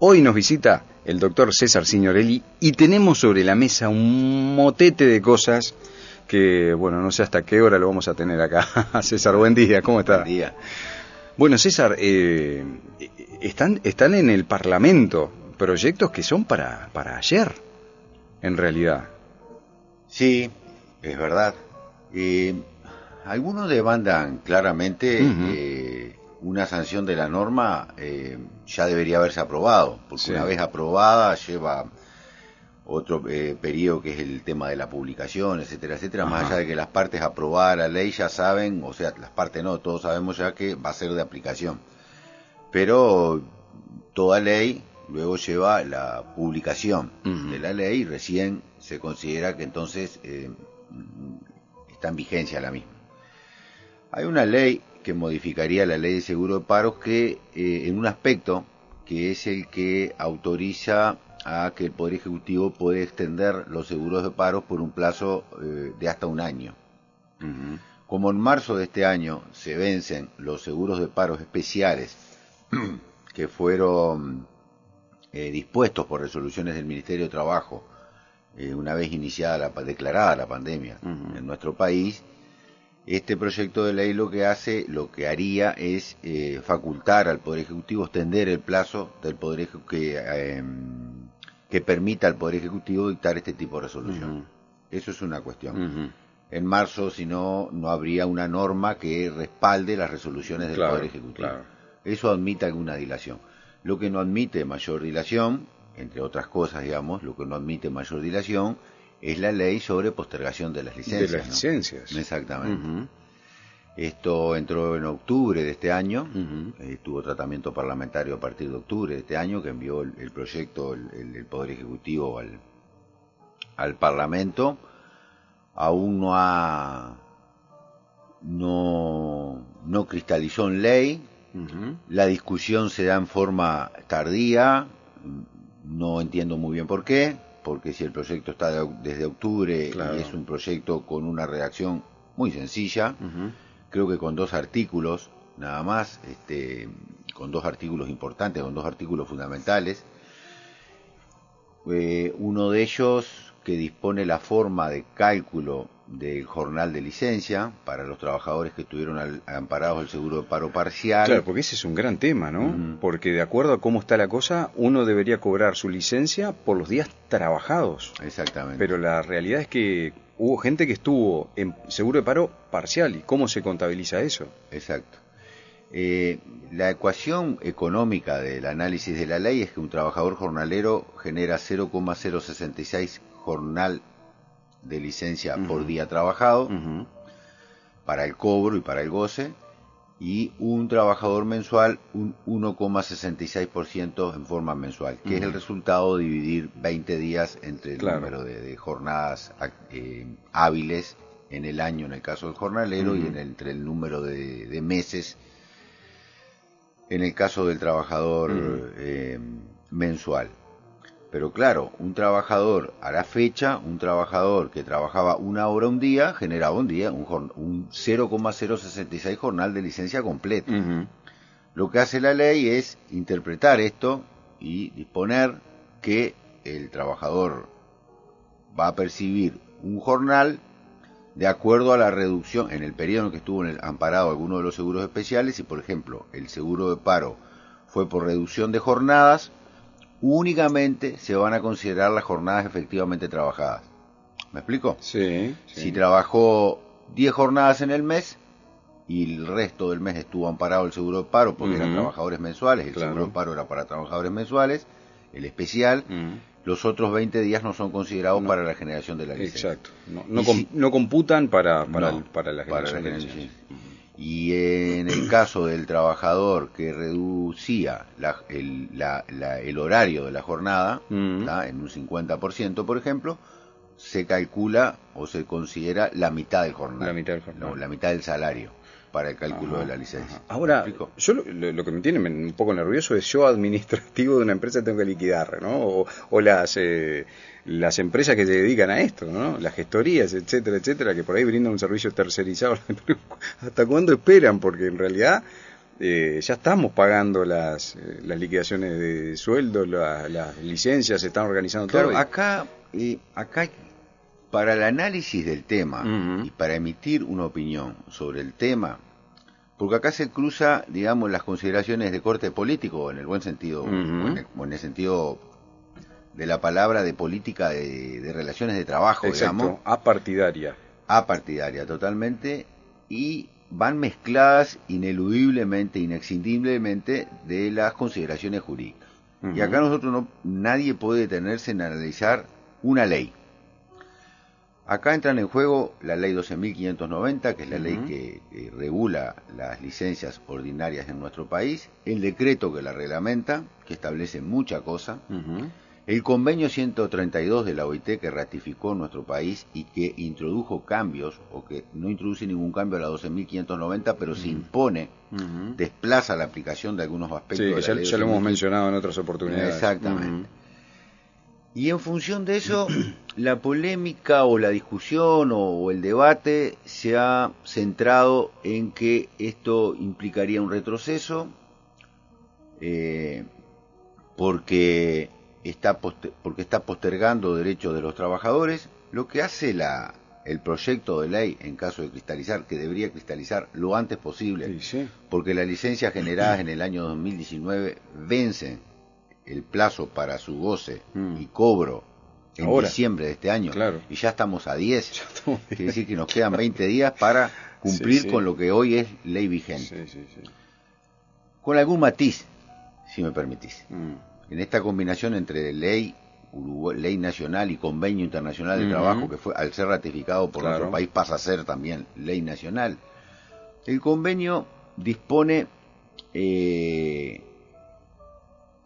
Hoy nos visita el doctor César Signorelli y tenemos sobre la mesa un motete de cosas que, bueno, no sé hasta qué hora lo vamos a tener acá. César, buen día, ¿cómo está? Buen día. Bueno, César, eh, están, están en el Parlamento proyectos que son para, para ayer, en realidad. Sí, es verdad. Eh, algunos demandan claramente eh, una sanción de la norma eh, ya debería haberse aprobado, porque Sí. una vez aprobada lleva otro eh, periodo que es el tema de la publicación, etcétera, etcétera, más allá de que las partes aprobadas la ley ya saben, o sea, las partes no, todos sabemos ya que va a ser de aplicación. Pero toda ley luego lleva la publicación de la ley y recién se considera que entonces eh, está en vigencia la misma. Hay una ley que modificaría la ley de seguro de paros que eh, en un aspecto que es el que autoriza a que el Poder Ejecutivo puede extender los seguros de paros por un plazo eh, de hasta un año. Como en marzo de este año se vencen los seguros de paros especiales que fueron eh, dispuestos por resoluciones del Ministerio de Trabajo eh, una vez iniciada la, declarada la pandemia en nuestro país, este proyecto de ley lo que hace, lo que haría es eh, facultar al Poder Ejecutivo, extender el plazo del Poder Eje- que, eh, que permita al Poder Ejecutivo dictar este tipo de resolución. Eso es una cuestión en marzo, si no, no habría una norma que respalde las resoluciones del Claro, Poder Ejecutivo. claro. Eso admite alguna dilación. Lo que no admite mayor dilación, entre otras cosas, digamos, lo que no admite mayor dilación es la ley sobre postergación de las licencias. de las ¿no? licencias. Exactamente. Esto entró en octubre de este año, eh, tuvo tratamiento parlamentario a partir de octubre de este año, que envió el, el proyecto, el, Poder Ejecutivo al, al Parlamento. Aún no ha, no, no cristalizó en ley, la discusión se da en forma tardía, no entiendo muy bien por qué, porque si el proyecto está de- desde octubre Claro. y es un proyecto con una redacción muy sencilla, creo que con dos artículos nada más, este, con dos artículos importantes, con dos artículos fundamentales. Eh, uno de ellos que dispone la forma de cálculo del jornal de licencia para los trabajadores que estuvieron al- amparados el seguro de paro parcial. Claro, porque ese es un gran tema, ¿no? Porque de acuerdo a cómo está la cosa, uno debería cobrar su licencia por los días trabajados. Exactamente. Pero la realidad es que hubo gente que estuvo en seguro de paro parcial. ¿Y cómo se contabiliza eso? Exacto. Eh, la ecuación económica del análisis de la ley es que un trabajador jornalero genera 0,066 jornal de licencia por día trabajado para el cobro y para el goce y un trabajador mensual un 1,66% en forma mensual, que es el resultado de dividir 20 días entre el Claro. número de, de jornadas ac- eh, hábiles en el año en el caso del jornalero y en el- entre el número de, de meses. En el caso del trabajador eh, mensual. Pero claro, un trabajador a la fecha, un trabajador que trabajaba una hora un día, generaba un día un, un 0,066 jornal de licencia completo. Ujú. Lo que hace la ley es interpretar esto y disponer que el trabajador va a percibir un jornal de acuerdo a la reducción en el periodo en que estuvo en el amparado alguno de los seguros especiales y por ejemplo el seguro de paro fue por reducción de jornadas únicamente se van a considerar las jornadas efectivamente trabajadas ¿me explico? Sí. sí. si trabajó 10 jornadas en el mes y el resto del mes estuvo amparado el seguro de paro porque eran trabajadores mensuales, el Claro. seguro de paro era para trabajadores mensuales, el especial, los otros 20 días no son considerados para la generación de la licencia. Exacto. No, no, Y com- si- no computan para, para, el- para la para generación la de generación. licencias. Y en el caso del trabajador que reducía la- el, la- la- el horario de la jornada. ¿tá? en un 50%, por ejemplo, se calcula o se considera la mitad del jornal. La mitad del jornal. No, la mitad del salario para el cálculo Ajá, de la licencia. Ahora, yo lo, que me tiene un poco nervioso es yo administrativo de una empresa tengo que liquidar, ¿no? O, o las eh, las empresas que se dedican a esto, ¿no? Las gestorías, etcétera, etcétera, que por ahí brindan un servicio tercerizado. ¿Hasta cuándo esperan? Porque en realidad eh, ya estamos pagando las, eh, las liquidaciones de sueldo, la- las licencias, se están organizando Claro, todo. acá, eh, acá para el análisis del tema y para emitir una opinión sobre el tema, porque acá se cruza, digamos, las consideraciones de corte político, en el buen sentido, o, en el, o en el sentido de la palabra de política de, de relaciones de trabajo, Exacto, digamos, apartidaria. apartidaria totalmente, y van mezcladas ineludiblemente, inexcindiblemente de las consideraciones jurídicas. Y acá nosotros no, nadie puede detenerse en analizar una ley. Acá entran en juego la ley 12.590, que es la ley que, regula las licencias ordinarias en nuestro país, el decreto que la reglamenta, que establece mucha cosa, Ujú. el convenio 132 de la OIT que ratificó nuestro país y que introdujo cambios, o que no introduce ningún cambio a la 12.590, pero se impone, desplaza la aplicación de algunos aspectos Sí, de la ya, ley ya lo hemos 12.590. mencionado en otras oportunidades. Exactamente. Y en función de eso, la polémica o la discusión o, o el debate se ha centrado en que esto implicaría un retroceso, eh, porque, está porque está postergando derechos de los trabajadores, lo que hace la, el proyecto de ley, en caso de cristalizar, que debería cristalizar lo antes posible, Sí, sí. porque las licencias generadas en el año 2019 vencen el plazo para su goce Mm. y cobro en Ahora. diciembre de este año Claro. y ya estamos a 10 Ya estamos quiere decir que nos quedan 20 días para cumplir Sí, sí. con lo que hoy es ley vigente Sí, con algún matiz si me permitís Mm. en esta combinación entre ley Uruguay- ley nacional y convenio internacional de trabajo que fue al ser ratificado por Claro. nuestro país pasa a ser también ley nacional el convenio dispone eh,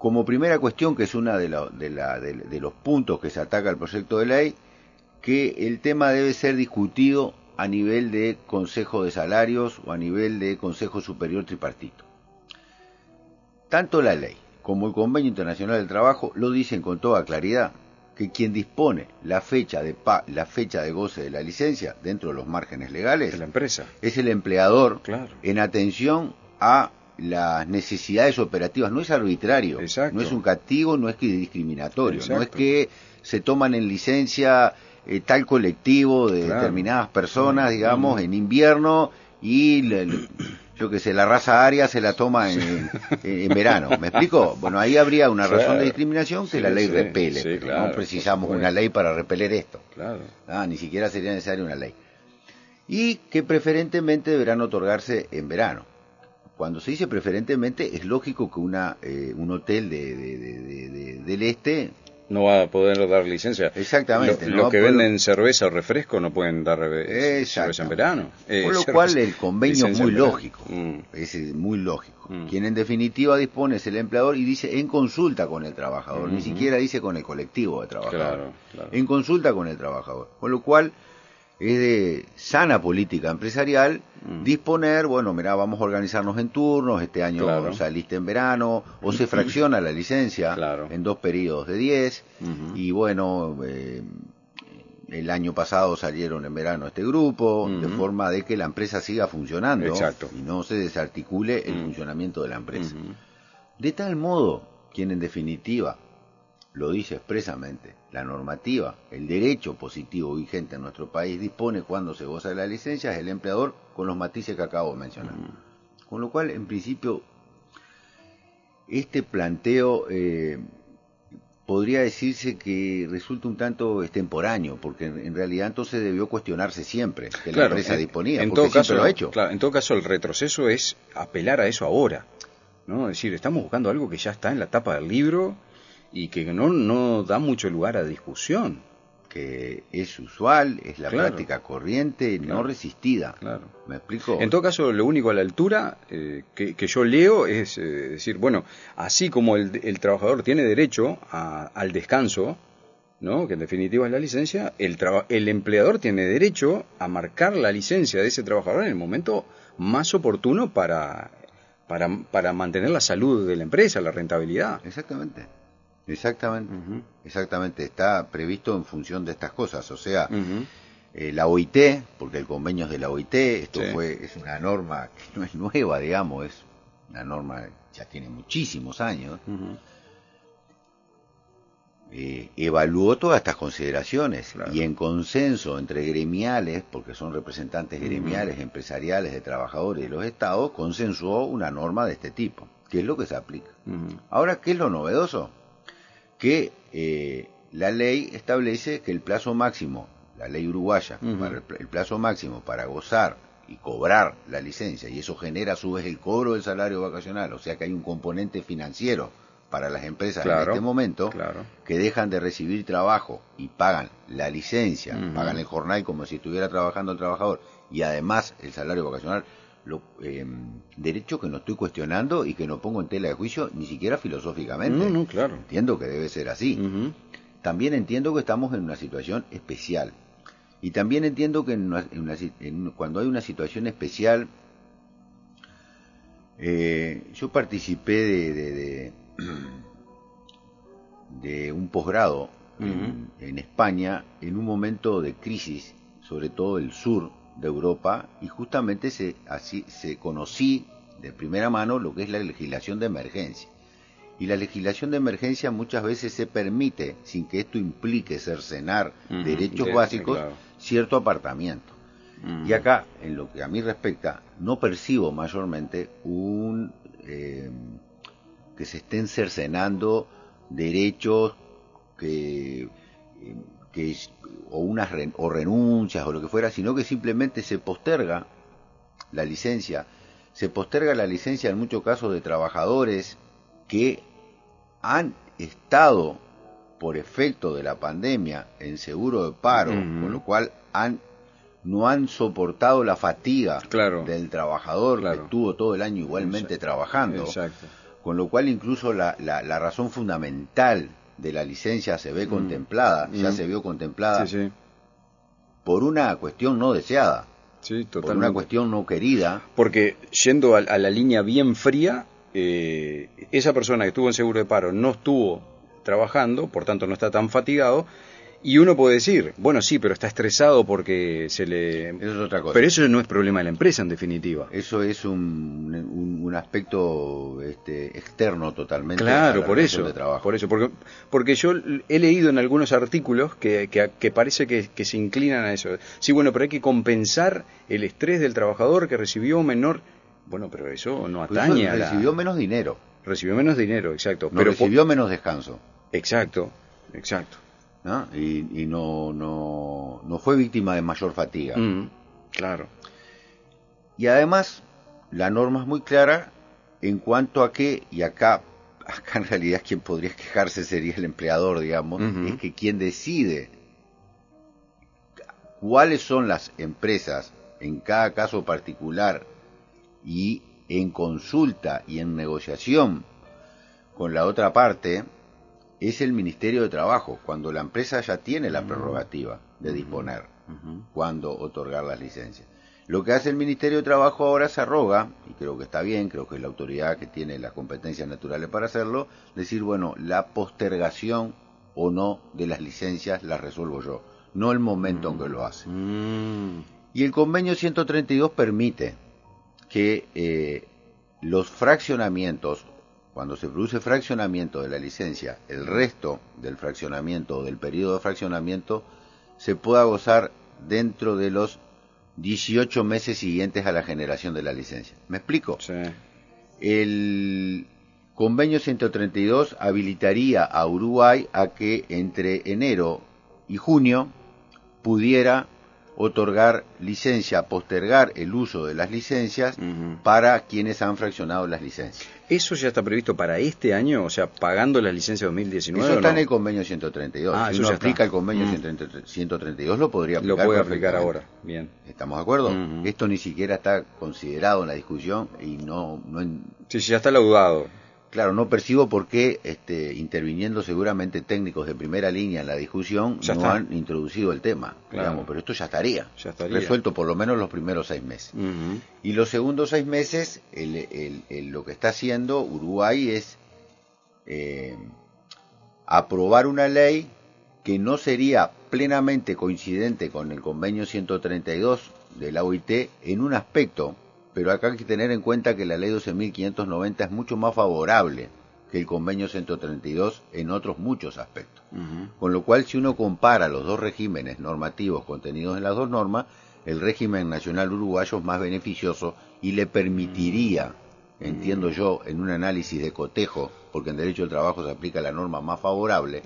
como primera cuestión que es una de, la- de la- de- de los puntos que se ataca al proyecto de ley que el tema debe ser discutido a nivel de Consejo de Salarios o a nivel de Consejo Superior Tripartito. Tanto la ley como el Convenio Internacional del Trabajo lo dicen con toda claridad que quien dispone la fecha de pa- la fecha de goce de la licencia dentro de los márgenes legales De la empresa. es el empleador Claro. en atención a las necesidades operativas. No es arbitrario, Exacto. no es un castigo, no es que discriminatorio, no es que se toman en licencia eh, tal colectivo de Claro. determinadas personas, Claro. digamos, en invierno y le- le- yo que sé, la raza aria se la toma en, en- en verano. ¿Me explico? Bueno, ahí habría una razón Claro. de discriminación que Sí, la ley sí, repele. claro, no precisamos una ley para repeler esto. Claro. Ah, ni siquiera sería necesaria una ley. Y que preferentemente deberán otorgarse en verano. Cuando se dice preferentemente, es lógico que una, eh, un hotel de, de- de- de- de- del este, No va a poder dar licencia. exactamente, Lo- ¿no? Los que venden cerveza o refresco no pueden dar eh, cerveza en verano. Eh, Por lo cerveza- cual el convenio es muy lógico. Mm. es muy lógico. Mm. Quien en definitiva dispone es el empleador y dice en consulta con el trabajador, ni siquiera dice con el colectivo de trabajadores. Claro, claro. en consulta con el trabajador. Con lo cual es de sana política empresarial Mm. disponer, bueno, mira, vamos a organizarnos en turnos, este año Claro. saliste en verano, o se fracciona la licencia Claro. en dos periodos de 10, Ujú. y bueno, eh, el año pasado salieron en verano este grupo, de forma de que la empresa siga funcionando Exacto. y no se desarticule el Mm. funcionamiento de la empresa. De tal modo, quien en definitiva lo dice expresamente, la normativa, el derecho positivo vigente en nuestro país dispone cuando se goza de la licencia es el empleador con los matices que acabo de mencionar. Con lo cual, en principio, este planteo eh, podría decirse que resulta un tanto extemporáneo, porque en, realidad entonces debió cuestionarse siempre que la empresa en- disponía, en porque todo caso, lo ha hecho. claro, en todo caso, el retroceso es apelar a eso ahora. ¿no? Es decir, estamos buscando algo que ya está en la tapa del libro y que no, no da mucho lugar a discusión. que es usual, es la Claro. práctica corriente, no resistida. Claro. ¿Me explico? En todo caso, lo único a la altura eh, que, que yo leo es eh, decir, bueno, así como el, el trabajador tiene derecho a- al descanso, ¿no? que en definitiva es la licencia, el, el empleador tiene derecho a marcar la licencia de ese trabajador en el momento más oportuno para, para, para mantener la salud de la empresa, la rentabilidad. Exactamente. Exactamente. Exactamente. Está previsto en función de estas cosas. O sea, eh, la OIT, porque el convenio es de la OIT, esto Sí. fue es una norma que no es nueva, digamos, es la norma ya tiene muchísimos años, eh, evaluó todas estas consideraciones y en consenso entre gremiales, porque son representantes gremiales, empresariales, de trabajadores de los estados, consensuó una norma de este tipo, que es lo que se aplica. Ahora, ¿qué es lo novedoso? Que eh, la ley establece que el plazo máximo, la ley uruguaya, el plazo máximo para gozar y cobrar la licencia, y eso genera a su vez el cobro del salario vacacional, o sea que hay un componente financiero para las empresas en este momento que dejan de recibir trabajo y pagan la licencia, pagan el jornal como si estuviera trabajando el trabajador y además el salario vacacional, lo, eh, derecho que no estoy cuestionando y que no pongo en tela de juicio ni siquiera filosóficamente. No, claro. Entiendo que debe ser así. También entiendo que estamos en una situación especial. Y también entiendo que cuando hay una situación especial, eh, yo participé de de un posgrado en, España en un momento de crisis, sobre todo el sur de Europa, y justamente se, así, se conocí de primera mano lo que es la legislación de emergencia. Y la legislación de emergencia muchas veces se permite, sin que esto implique cercenar derechos básicos, cierto apartamiento. Y acá, en lo que a mí respecta, no percibo mayormente un, eh, que se estén cercenando derechos que, que o unas o renuncias o lo que fuera, sino que simplemente se posterga la licencia, se posterga la licencia en muchos casos de trabajadores que han estado por efecto de la pandemia en seguro de paro, con lo cual han no han soportado la fatiga del trabajador que estuvo todo el año igualmente trabajando. Exacto. Con lo cual incluso la, la, razón fundamental de la licencia se ve mm. contemplada, ya mm. se vio contemplada por una cuestión no deseada, por una cuestión no querida. Porque yendo a, la línea bien fría, eh, esa persona que estuvo en seguro de paro no estuvo trabajando, por tanto no está tan fatigado, y uno puede decir, bueno, sí, pero está estresado porque se le... Eso es otra cosa. Pero eso no es problema de la empresa, en definitiva. Eso es un, un, aspecto este, externo totalmente. Claro, por eso. De trabajo. Por eso, porque, porque yo he leído en algunos artículos que, que, parece que, que, se inclinan a eso. Sí, bueno, pero hay que compensar el estrés del trabajador que recibió menor... Bueno, pero eso no atañe a la... Recibió menos dinero. Recibió menos dinero, exacto. pero recibió menos descanso. Exacto, exacto. Y, no, no, no, fue víctima de mayor fatiga. Mm, claro. Y además, la norma es muy clara en cuanto a que, y acá, acá en realidad quien podría quejarse sería el empleador, digamos, es que quien decide cuáles son las empresas en cada caso particular y en consulta y en negociación con la otra parte, es el Ministerio de Trabajo, cuando la empresa ya tiene la prerrogativa de disponer cuándo otorgar las licencias. Lo que hace el Ministerio de Trabajo ahora se arroga, y creo que está bien, creo que es la autoridad que tiene las competencias naturales para hacerlo, decir, bueno, la postergación o no de las licencias la resuelvo yo, no el momento en que lo hace. Mm. Y el convenio 132 permite que eh, los fraccionamientos cuando se produce fraccionamiento de la licencia, el resto del fraccionamiento o del periodo de fraccionamiento se pueda gozar dentro de los 18 meses siguientes a la generación de la licencia. ¿Me explico? Sí. El convenio 132 habilitaría a Uruguay a que entre enero y junio pudiera otorgar licencia, postergar el uso de las licencias para quienes han fraccionado las licencias. ¿Eso ya está previsto para este año? O sea, pagando las licencias 2019. Eso está en el convenio 132. Ah, si uno aplica el convenio 132, mm. lo podría aplicar. Lo puede aplicar ahora. Bien. ¿Estamos de acuerdo? Esto ni siquiera está considerado en la discusión y no. no Sí, sí, ya está laudado. Claro, no percibo por qué, este, interviniendo seguramente técnicos de primera línea en la discusión, no han introducido el tema, digamos, pero esto ya estaría, resuelto por lo menos los primeros seis meses. Y los segundos seis meses, lo que está haciendo Uruguay es eh, aprobar una ley que no sería plenamente coincidente con el convenio 132 de la OIT en un aspecto, pero acá hay que tener en cuenta que la ley 12.590 es mucho más favorable que el convenio 132 en otros muchos aspectos. Con lo cual, si uno compara los dos regímenes normativos contenidos en las dos normas, el régimen nacional uruguayo es más beneficioso y le permitiría, entiendo yo, en un análisis de cotejo, porque en derecho del trabajo se aplica la norma más favorable,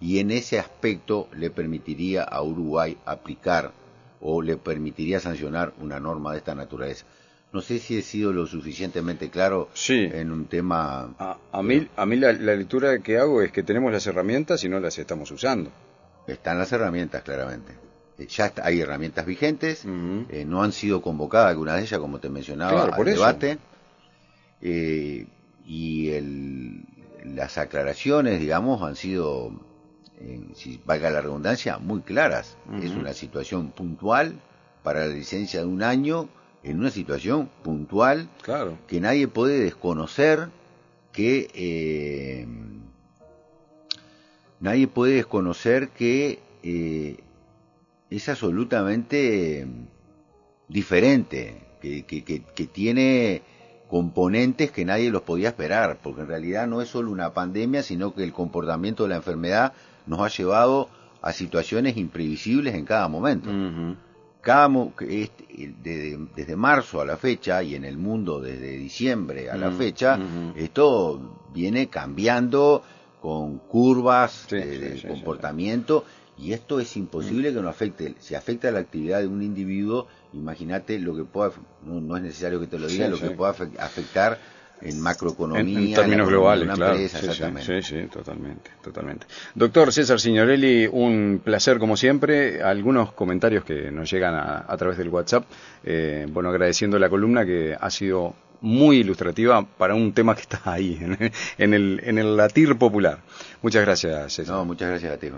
y en ese aspecto le permitiría a Uruguay aplicar o le permitiría sancionar una norma de esta naturaleza. No sé si he sido lo suficientemente claro en un tema... A, mí, a mí la, lectura que hago es que tenemos las herramientas y no las estamos usando. Están las herramientas, claramente. Eh, ya hay herramientas vigentes, eh, no han sido convocadas algunas de ellas, como te mencionaba, al debate. Eh, y el, las aclaraciones, digamos, han sido, si valga la redundancia, muy claras. Es una situación puntual para la licencia de un año en una situación puntual claro. que nadie puede desconocer que eh, nadie puede desconocer que eh, es absolutamente diferente que, que, que, tiene componentes que nadie los podía esperar porque en realidad no es solo una pandemia sino que el comportamiento de la enfermedad nos ha llevado a situaciones imprevisibles en cada momento desde, desde, marzo a la fecha y en el mundo desde diciembre a la fecha, esto viene cambiando con curvas de, comportamiento y esto es imposible que no afecte. Si afecta la actividad de un individuo, imagínate lo que pueda, no, es necesario que te lo diga, lo que pueda afectar en macroeconomía. En, términos globales, claro. sí, sí, totalmente, totalmente. Doctor César Signorelli, un placer como siempre. Algunos comentarios que nos llegan a, través del WhatsApp. Eh, bueno, agradeciendo la columna que ha sido muy ilustrativa para un tema que está ahí, en, el, en el latir popular. Muchas gracias, César. No, muchas gracias a ti.